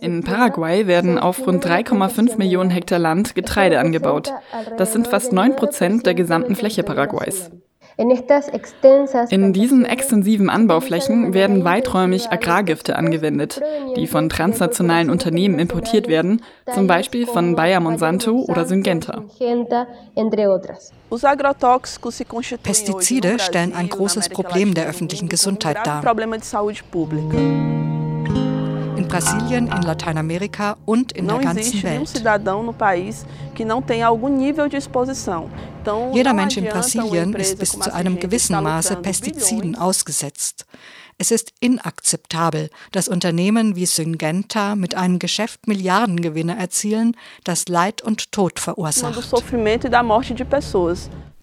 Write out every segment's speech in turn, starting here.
In Paraguay werden auf rund 3,5 Millionen Hektar Land Getreide angebaut. Das sind fast 9 Prozent der gesamten Fläche Paraguays. In diesen extensiven Anbauflächen werden weiträumig Agrargifte angewendet, die von transnationalen Unternehmen importiert werden, zum Beispiel von Bayer Monsanto oder Syngenta. Pestizide stellen ein großes Problem der öffentlichen Gesundheit dar. In Brasilien, in Lateinamerika und in der ganzen Welt. Jeder Mensch in Brasilien ist bis zu einem gewissen Maße Pestiziden ausgesetzt. Es ist inakzeptabel, dass Unternehmen wie Syngenta mit einem Geschäft Milliardengewinne erzielen, das Leid und Tod verursacht.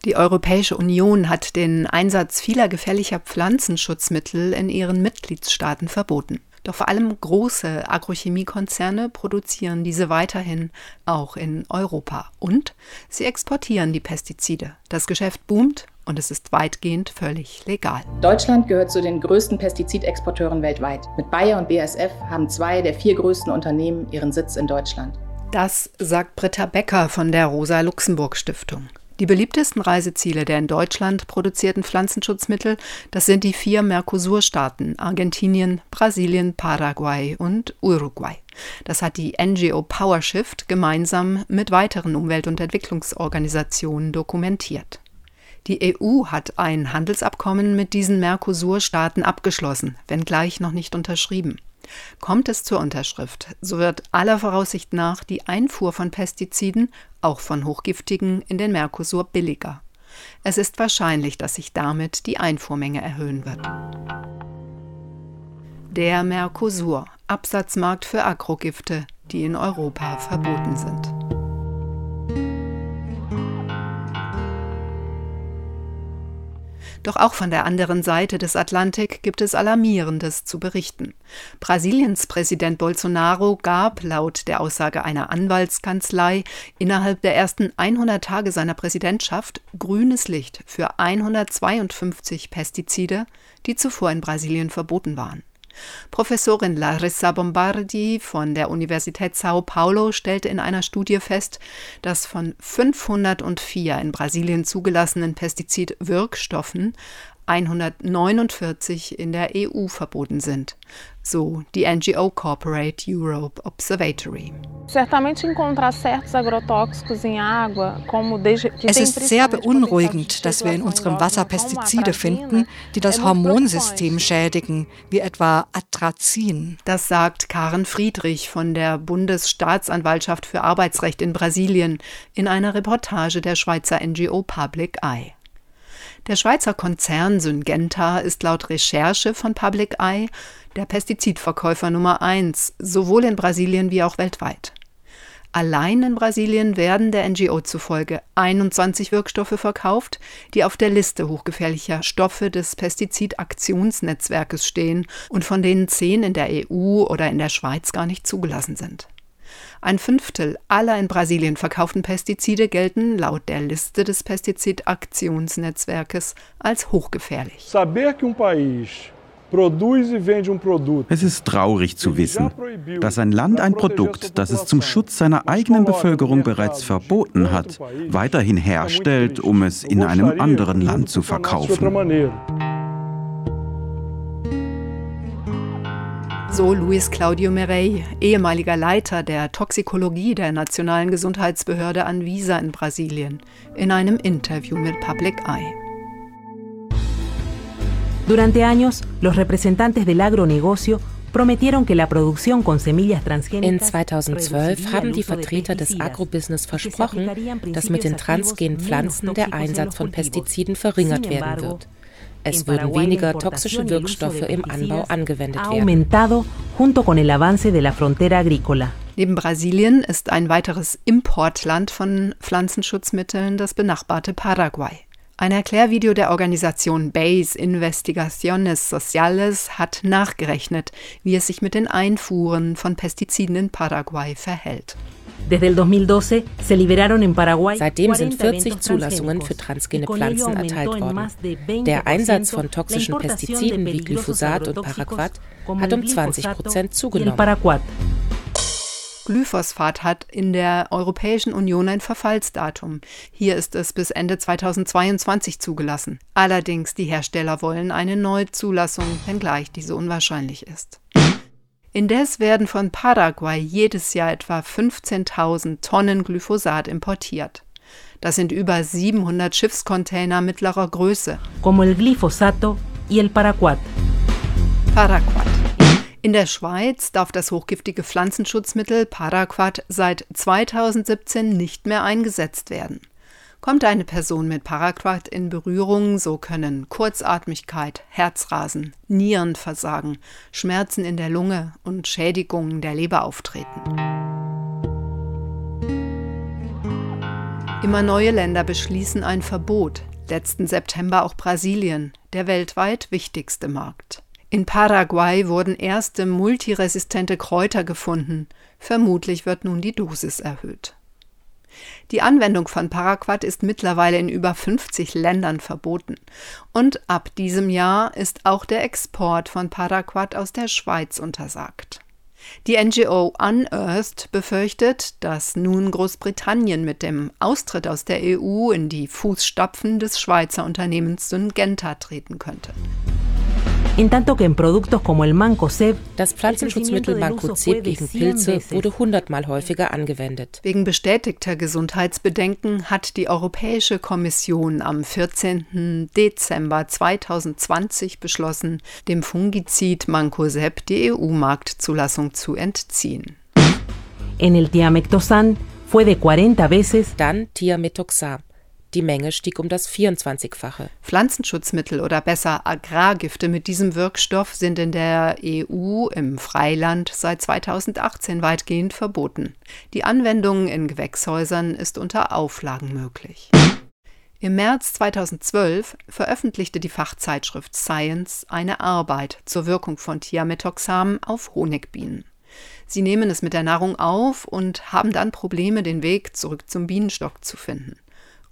Die Europäische Union hat den Einsatz vieler gefährlicher Pflanzenschutzmittel in ihren Mitgliedstaaten verboten. Doch vor allem große Agrochemiekonzerne produzieren diese weiterhin auch in Europa. Und sie exportieren die Pestizide. Das Geschäft boomt und es ist weitgehend völlig legal. Deutschland gehört zu den größten Pestizidexporteuren weltweit. Mit Bayer und BASF haben zwei der vier größten Unternehmen ihren Sitz in Deutschland. Das sagt Britta Becker von der Rosa-Luxemburg-Stiftung. Die beliebtesten Reiseziele der in Deutschland produzierten Pflanzenschutzmittel, das sind die vier Mercosur-Staaten Argentinien, Brasilien, Paraguay und Uruguay. Das hat die NGO PowerShift gemeinsam mit weiteren Umwelt- und Entwicklungsorganisationen dokumentiert. Die EU hat ein Handelsabkommen mit diesen Mercosur-Staaten abgeschlossen, wenngleich noch nicht unterschrieben. Kommt es zur Unterschrift, so wird aller Voraussicht nach die Einfuhr von Pestiziden, auch von hochgiftigen, in den Mercosur billiger. Es ist wahrscheinlich, dass sich damit die Einfuhrmenge erhöhen wird. Der Mercosur, Absatzmarkt für Agrogifte, die in Europa verboten sind. Doch auch von der anderen Seite des Atlantik gibt es Alarmierendes zu berichten. Brasiliens Präsident Bolsonaro gab laut der Aussage einer Anwaltskanzlei innerhalb der ersten 100 Tage seiner Präsidentschaft grünes Licht für 152 Pestizide, die zuvor in Brasilien verboten waren. Professorin Larissa Bombardi von der Universität Sao Paulo stellte in einer Studie fest, dass von 504 in Brasilien zugelassenen Pestizidwirkstoffen 149 in der EU verboten sind, so die NGO Corporate Europe Observatory. Es ist sehr beunruhigend, dass wir in unserem Wasser Pestizide finden, die das Hormonsystem schädigen, wie etwa Atrazin. Das sagt Karen Friedrich von der Bundesstaatsanwaltschaft für Arbeitsrecht in Brasilien in einer Reportage der Schweizer NGO Public Eye. Der Schweizer Konzern Syngenta ist laut Recherche von Public Eye der Pestizidverkäufer Nummer eins, sowohl in Brasilien wie auch weltweit. Allein in Brasilien werden der NGO zufolge 21 Wirkstoffe verkauft, die auf der Liste hochgefährlicher Stoffe des Pestizidaktionsnetzwerkes stehen und von denen zehn in der EU oder in der Schweiz gar nicht zugelassen sind. Ein Fünftel aller in Brasilien verkauften Pestizide gelten laut der Liste des Pestizidaktionsnetzwerkes als hochgefährlich. Es ist traurig zu wissen, dass ein Land ein Produkt, das es zum Schutz seiner eigenen Bevölkerung bereits verboten hat, weiterhin herstellt, um es in einem anderen Land zu verkaufen. So Luis Claudio Merey, ehemaliger Leiter der Toxikologie der Nationalen Gesundheitsbehörde Anvisa in Brasilien, in einem Interview mit Public Eye. Durante años, los representantes del agronegocio prometieron que la producción con semillas In 2012 haben die Vertreter des Agrobusiness versprochen, dass mit den transgenen Pflanzen der Einsatz von Pestiziden verringert werden wird. Es würden weniger toxische Wirkstoffe im Anbau angewendet werden. Neben Brasilien ist ein weiteres Importland von Pflanzenschutzmitteln das benachbarte Paraguay. Ein Erklärvideo der Organisation BASE Investigaciones Sociales hat nachgerechnet, wie es sich mit den Einfuhren von Pestiziden in Paraguay verhält. Seitdem sind 40 Zulassungen für transgene Pflanzen erteilt worden. Der Einsatz von toxischen Pestiziden wie Glyphosat und Paraquat hat um 20 Prozent zugenommen. Glyphosat hat in der Europäischen Union ein Verfallsdatum. Hier ist es bis Ende 2022 zugelassen. Allerdings die Hersteller wollen eine Neuzulassung, wenngleich diese unwahrscheinlich ist. Indes werden von Paraguay jedes Jahr etwa 15.000 Tonnen Glyphosat importiert. Das sind über 700 Schiffscontainer mittlerer Größe. Como el glifosato y el paraquat. Paraquat. In der Schweiz darf das hochgiftige Pflanzenschutzmittel Paraquat seit 2017 nicht mehr eingesetzt werden. Kommt eine Person mit Paraquat in Berührung, so können Kurzatmigkeit, Herzrasen, Nierenversagen, Schmerzen in der Lunge und Schädigungen der Leber auftreten. Immer neue Länder beschließen ein Verbot, letzten September auch Brasilien, der weltweit wichtigste Markt. In Paraguay wurden erste multiresistente Kräuter gefunden. Vermutlich wird nun die Dosis erhöht. Die Anwendung von Paraquat ist mittlerweile in über 50 Ländern verboten. Und ab diesem Jahr ist auch der Export von Paraquat aus der Schweiz untersagt. Die NGO Unearthed befürchtet, dass nun Großbritannien mit dem Austritt aus der EU in die Fußstapfen des Schweizer Unternehmens Syngenta treten könnte. Das Pflanzenschutzmittel Mancozeb gegen Pilze wurde hundertmal häufiger angewendet. Wegen bestätigter Gesundheitsbedenken hat die Europäische Kommission am 14. Dezember 2020 beschlossen, dem Fungizid Mancozeb die EU-Marktzulassung zu entziehen. En el Thiamethoxam fue de 40 veces. Dann Thiamethoxam. Die Menge stieg um das 24-fache. Pflanzenschutzmittel oder besser Agrargifte mit diesem Wirkstoff sind in der EU im Freiland seit 2018 weitgehend verboten. Die Anwendung in Gewächshäusern ist unter Auflagen möglich. Im März 2012 veröffentlichte die Fachzeitschrift Science eine Arbeit zur Wirkung von Thiamethoxam auf Honigbienen. Sie nehmen es mit der Nahrung auf und haben dann Probleme, den Weg zurück zum Bienenstock zu finden.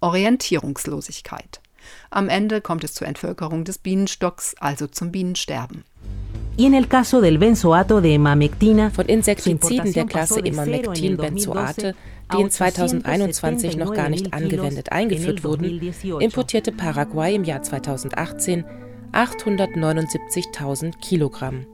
Orientierungslosigkeit. Am Ende kommt es zur Entvölkerung des Bienenstocks, also zum Bienensterben. Von Insektiziden der Klasse Imamectin-Benzoate, die in 2021 noch gar nicht angewendet eingeführt wurden, importierte Paraguay im Jahr 2018 879.000 Kilogramm.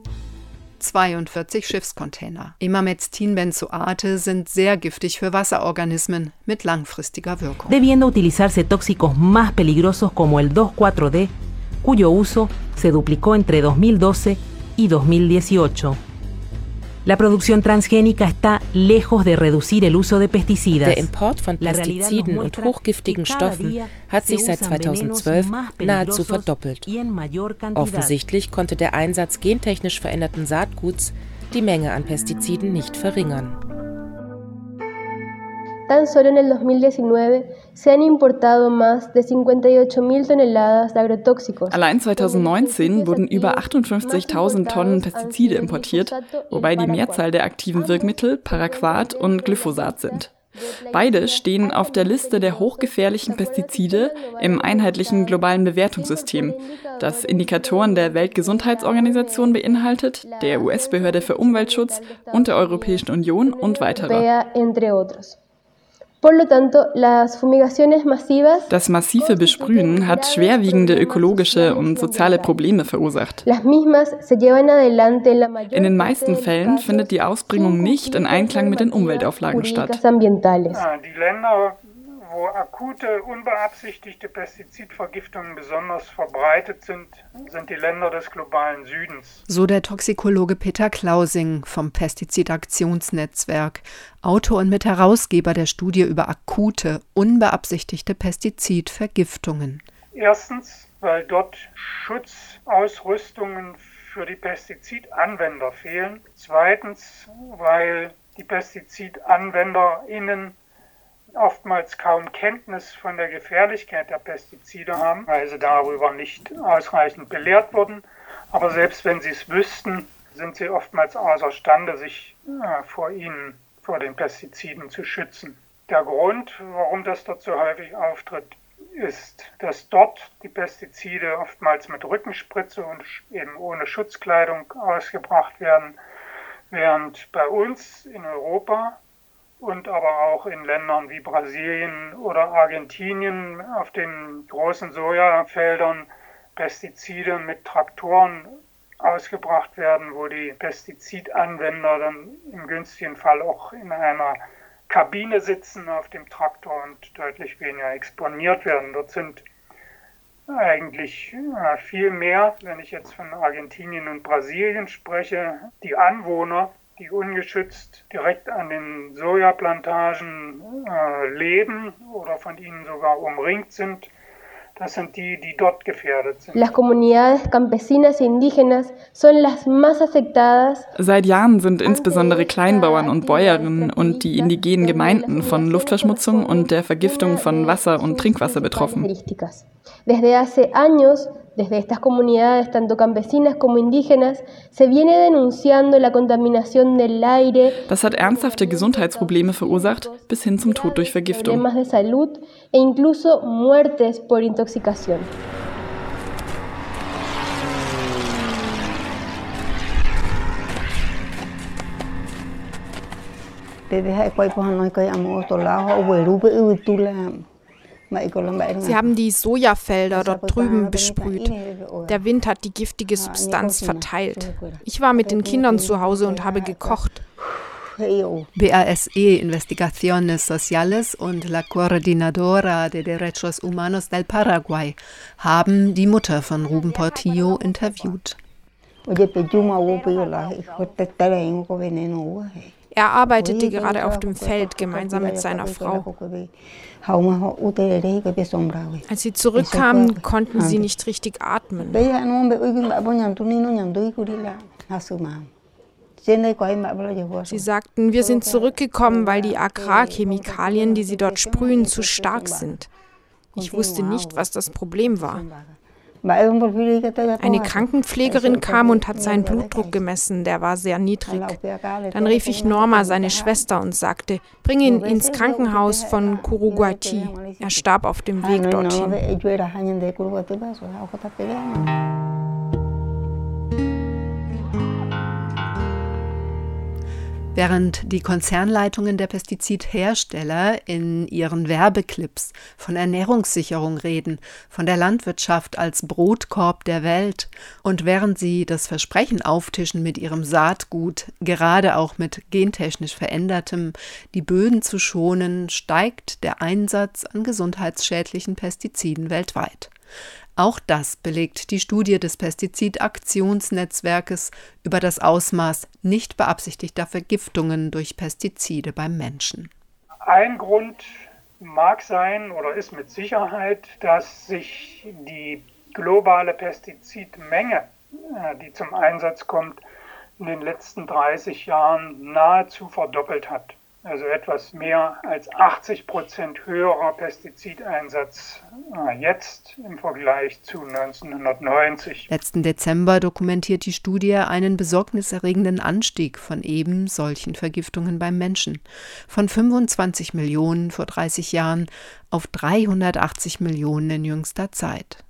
42 Schiffscontainer. Imamectin-Benzoate sind sehr giftig für Wasserorganismen mit langfristiger Wirkung. Debiendo utilizarse tóxicos más peligrosos como el 2,4-D, cuyo uso se duplicó entre 2012 y 2018. La producción transgénica está lejos de reducir el uso de pesticidas. Der Import von Pestiziden und hochgiftigen Stoffen hat sich seit 2012 nahezu verdoppelt. Offensichtlich konnte der Einsatz gentechnisch veränderten Saatguts die Menge an Pestiziden nicht verringern. Tan solo en el 2019 se han importado más de 58.000 toneladas de agrotóxicos. Allein 2019 wurden über 58.000 Tonnen Pestizide importiert, wobei die Mehrzahl der aktiven Wirkmittel Paraquat und Glyphosat sind. Beide stehen auf der Liste der hochgefährlichen Pestizide im einheitlichen globalen Bewertungssystem, das Indikatoren der Weltgesundheitsorganisation beinhaltet, der US-Behörde für Umweltschutz und der Europäischen Union und weiterer. Das massive Besprühen hat schwerwiegende ökologische und soziale Probleme verursacht. In den meisten Fällen findet die Ausbringung nicht in Einklang mit den Umweltauflagen statt. Die Länder wo akute, unbeabsichtigte Pestizidvergiftungen besonders verbreitet sind, sind die Länder des globalen Südens. So der Toxikologe Peter Klausing vom Pestizidaktionsnetzwerk, Autor und Mitherausgeber der Studie über akute, unbeabsichtigte Pestizidvergiftungen. Erstens, weil dort Schutzausrüstungen für die Pestizidanwender fehlen. Zweitens, weil die PestizidanwenderInnen oftmals kaum Kenntnis von der Gefährlichkeit der Pestizide haben, weil sie darüber nicht ausreichend belehrt wurden. Aber selbst wenn sie es wüssten, sind sie oftmals außerstande, sich äh, vor ihnen vor den Pestiziden zu schützen. Der Grund, warum das dort so häufig auftritt, ist, dass dort die Pestizide oftmals mit Rückenspritze und eben ohne Schutzkleidung ausgebracht werden, während bei uns in Europa und aber auch in Ländern wie Brasilien oder Argentinien auf den großen Sojafeldern Pestizide mit Traktoren ausgebracht werden, wo die Pestizidanwender dann im günstigen Fall auch in einer Kabine sitzen auf dem Traktor und deutlich weniger exponiert werden. Dort sind eigentlich äh, viel mehr, wenn ich jetzt von Argentinien und Brasilien spreche, die Anwohner, die ungeschützt direkt an den Sojaplantagen äh, leben oder von ihnen sogar umringt sind, das sind die, die dort gefährdet sind. Las comunidades campesinas e indígenas son las más afectadas. Seit Jahren sind insbesondere Kleinbauern und Bäuerinnen und die indigenen Gemeinden von Luftverschmutzung und der Vergiftung von Wasser und Trinkwasser betroffen. Desde hace años Desde estas comunidades, tanto campesinas como indígenas, se viene denunciando la contaminación del aire. Das hat ernsthafte Gesundheitsprobleme verursacht, bis hin zum Tod durch Vergiftung. Problemas de salud e incluso muertes por intoxicación. Desde hace cuatro años que hemos tolado, o Sie haben die Sojafelder dort drüben besprüht. Der Wind hat die giftige Substanz verteilt. Ich war mit den Kindern zu Hause und habe gekocht. BASE Investigaciones Sociales und la Coordinadora de Derechos Humanos del Paraguay haben die Mutter von Ruben Portillo interviewt. Er arbeitete gerade auf dem Feld gemeinsam mit seiner Frau. Als sie zurückkamen, konnten sie nicht richtig atmen. Sie sagten, wir sind zurückgekommen, weil die Agrarchemikalien, die sie dort sprühen, zu stark sind. Ich wusste nicht, was das Problem war. Eine Krankenpflegerin kam und hat seinen Blutdruck gemessen, der war sehr niedrig. Dann rief ich Norma, seine Schwester, und sagte, bring ihn ins Krankenhaus von Kuruguati. Er starb auf dem Weg dorthin. Während die Konzernleitungen der Pestizidhersteller in ihren Werbeclips von Ernährungssicherung reden, von der Landwirtschaft als Brotkorb der Welt und während sie das Versprechen auftischen, mit ihrem Saatgut, gerade auch mit gentechnisch verändertem, die Böden zu schonen, steigt der Einsatz an gesundheitsschädlichen Pestiziden weltweit. Auch das belegt die Studie des Pestizidaktionsnetzwerkes über das Ausmaß nicht beabsichtigter Vergiftungen durch Pestizide beim Menschen. Ein Grund mag sein oder ist mit Sicherheit, dass sich die globale Pestizidmenge, äh, die zum Einsatz kommt, in den letzten 30 Jahren nahezu verdoppelt hat also etwas mehr als 80 Prozent höherer Pestizideinsatz äh, jetzt im Vergleich zu 1990. Letzten Dezember dokumentiert die Studie einen besorgniserregenden Anstieg von eben solchen Vergiftungen beim Menschen. Von 25 Millionen vor 30 Jahren auf 380 Millionen in jüngster Zeit.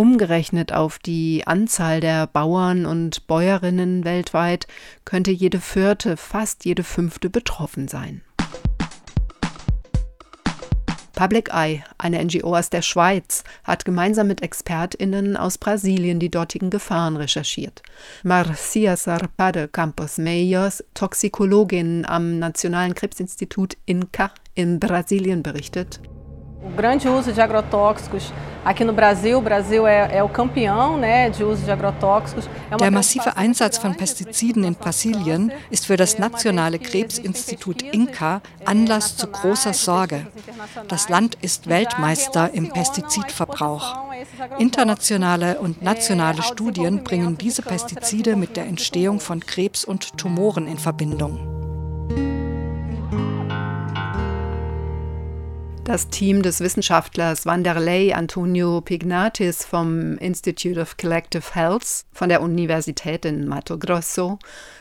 Umgerechnet auf die Anzahl der Bauern und Bäuerinnen weltweit könnte jede vierte, fast jede fünfte betroffen sein. Public Eye, eine NGO aus der Schweiz, hat gemeinsam mit ExpertInnen aus Brasilien die dortigen Gefahren recherchiert. Marcia Sarpade Campos Meios, Toxikologin am Nationalen Krebsinstitut INCA in Brasilien, berichtet. O grande uso de agrotóxicos aqui no Brasil, o Brasil é, é o campeão né, de uso de agrotóxicos. Der massive Einsatz von Pestiziden in Brasilien ist für das Nationale Krebsinstitut INCA Anlass zu großer Sorge. Das Land ist Weltmeister im Pestizidverbrauch. Internationale und nationale Studien bringen diese Pestizide mit der Entstehung von Krebs und Tumoren in Verbindung. Das Team des Wissenschaftlers Wanderlei Antonio Pignatis vom Institute of Collective Health von der Universität in Mato Grosso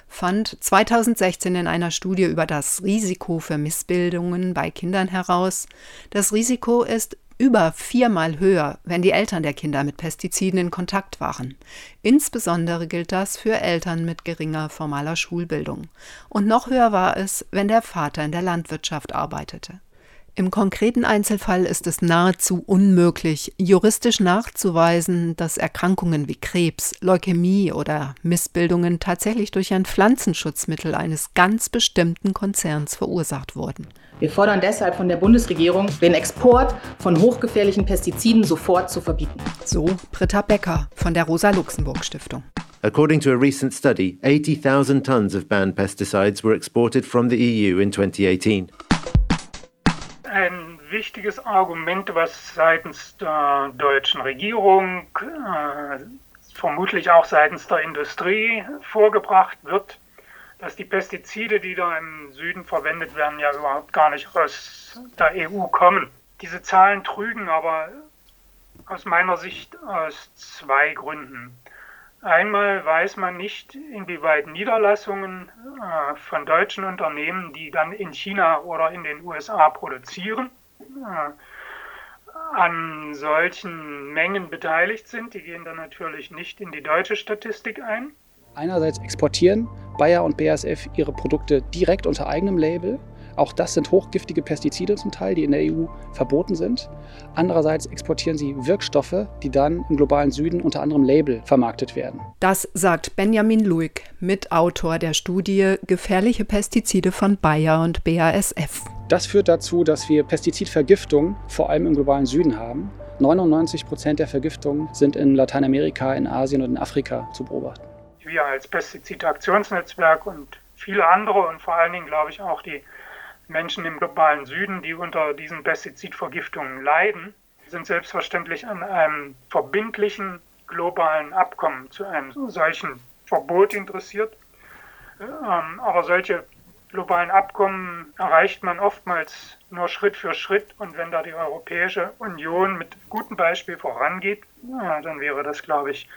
fand 2016 in einer Studie über das Risiko für Missbildungen bei Kindern heraus, das Risiko ist über viermal höher, wenn die Eltern der Kinder mit Pestiziden in Kontakt waren. Insbesondere gilt das für Eltern mit geringer formaler Schulbildung. Und noch höher war es, wenn der Vater in der Landwirtschaft arbeitete. Im konkreten Einzelfall ist es nahezu unmöglich, juristisch nachzuweisen, dass Erkrankungen wie Krebs, Leukämie oder Missbildungen tatsächlich durch ein Pflanzenschutzmittel eines ganz bestimmten Konzerns verursacht wurden. Wir fordern deshalb von der Bundesregierung, den Export von hochgefährlichen Pestiziden sofort zu verbieten. So Britta Becker von der Rosa-Luxemburg-Stiftung. According to a recent study, 80,000 tons of banned pesticides were exported from the EU in 2018 ein wichtiges Argument, was seitens der deutschen Regierung, äh, vermutlich auch seitens der Industrie vorgebracht wird, dass die Pestizide, die da im Süden verwendet werden, ja überhaupt gar nicht aus der EU kommen. Diese Zahlen trügen aber aus meiner Sicht aus zwei Gründen. Einmal weiß man nicht, inwieweit Niederlassungen äh, von deutschen Unternehmen, die dann in China oder in den USA produzieren, äh, an solchen Mengen beteiligt sind. Die gehen dann natürlich nicht in die deutsche Statistik ein. Einerseits exportieren Bayer und BASF ihre Produkte direkt unter eigenem Label auch das sind hochgiftige Pestizide zum Teil, die in der EU verboten sind. Andererseits exportieren sie Wirkstoffe, die dann im globalen Süden unter anderem Label vermarktet werden. Das sagt Benjamin Luig, Mitautor der Studie Gefährliche Pestizide von Bayer und BASF. Das führt dazu, dass wir Pestizidvergiftung vor allem im globalen Süden haben. 99 Prozent der Vergiftungen sind in Lateinamerika, in Asien und in Afrika zu beobachten. Wir als Pestizidaktionsnetzwerk und viele andere und vor allen Dingen, glaube ich, auch die Menschen im globalen Süden, die unter diesen Pestizidvergiftungen leiden, sind selbstverständlich an einem verbindlichen globalen Abkommen zu einem solchen Verbot interessiert. Ähm, aber solche globalen Abkommen erreicht man oftmals nur Schritt für Schritt. Und wenn da die Europäische Union mit gutem Beispiel vorangeht, dann wäre das, glaube ich,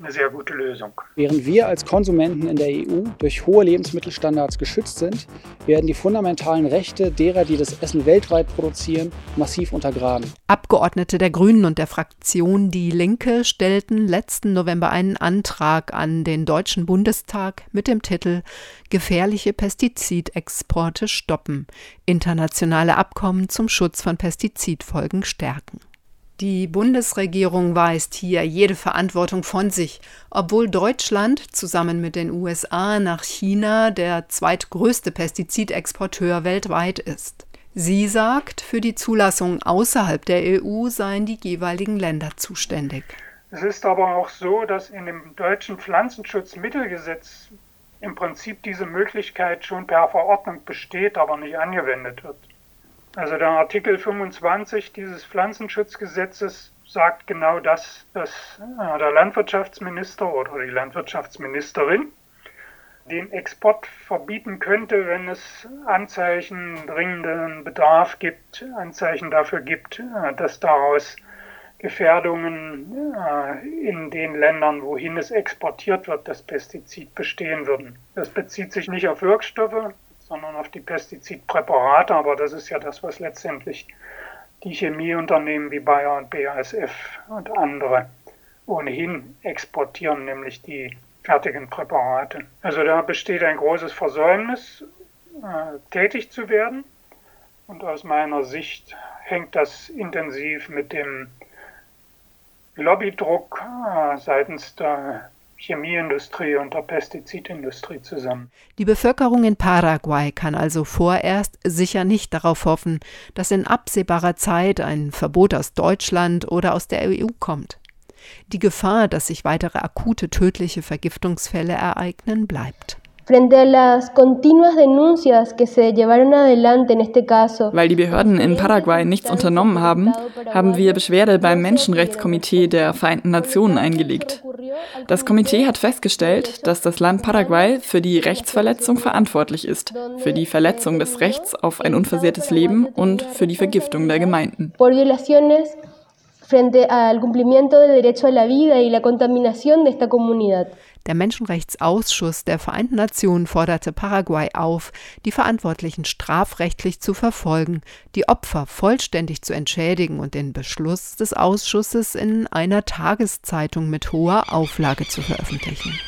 eine sehr gute Lösung. Während wir als Konsumenten in der EU durch hohe Lebensmittelstandards geschützt sind, werden die fundamentalen Rechte derer, die das Essen weltweit produzieren, massiv untergraben. Abgeordnete der Grünen und der Fraktion Die Linke stellten letzten November einen Antrag an den Deutschen Bundestag mit dem Titel Gefährliche Pestizidexporte stoppen. Internationale Abkommen zum Schutz von Pestizidfolgen stärken. Die Bundesregierung weist hier jede Verantwortung von sich, obwohl Deutschland zusammen mit den USA nach China der zweitgrößte Pestizidexporteur weltweit ist. Sie sagt, für die Zulassung außerhalb der EU seien die jeweiligen Länder zuständig. Es ist aber auch so, dass in dem deutschen Pflanzenschutzmittelgesetz im Prinzip diese Möglichkeit schon per Verordnung besteht, aber nicht angewendet wird. Also der Artikel 25 dieses Pflanzenschutzgesetzes sagt genau das, dass äh, der Landwirtschaftsminister oder die Landwirtschaftsministerin den Export verbieten könnte, wenn es Anzeichen dringenden Bedarf gibt, Anzeichen dafür gibt, äh, dass daraus Gefährdungen äh, in den Ländern, wohin es exportiert wird, das Pestizid bestehen würden. Das bezieht sich nicht auf Wirkstoffe, sondern auf die Pestizidpräparate. Aber das ist ja das, was letztendlich die Chemieunternehmen wie Bayer und BASF und andere ohnehin exportieren, nämlich die fertigen Präparate. Also da besteht ein großes Versäumnis, äh, tätig zu werden. Und aus meiner Sicht hängt das intensiv mit dem Lobbydruck äh, seitens der Chemieindustrie und der Pestizidindustrie zusammen. Die Bevölkerung in Paraguay kann also vorerst sicher nicht darauf hoffen, dass in absehbarer Zeit ein Verbot aus Deutschland oder aus der EU kommt. Die Gefahr, dass sich weitere akute tödliche Vergiftungsfälle ereignen, bleibt. Weil die Behörden in Paraguay nichts unternommen haben, haben wir Beschwerde beim Menschenrechtskomitee der Vereinten Nationen eingelegt. Das Komitee hat festgestellt, dass das Land Paraguay für die Rechtsverletzung verantwortlich ist, für die Verletzung des Rechts auf ein unversehrtes Leben und für die Vergiftung der Gemeinden. frente al cumplimiento del derecho a la vida y la contaminación de esta comunidad. Der Menschenrechtsausschuss der Vereinten Nationen forderte Paraguay auf, die Verantwortlichen strafrechtlich zu verfolgen, die Opfer vollständig zu entschädigen und den Beschluss des Ausschusses in einer Tageszeitung mit hoher Auflage zu veröffentlichen.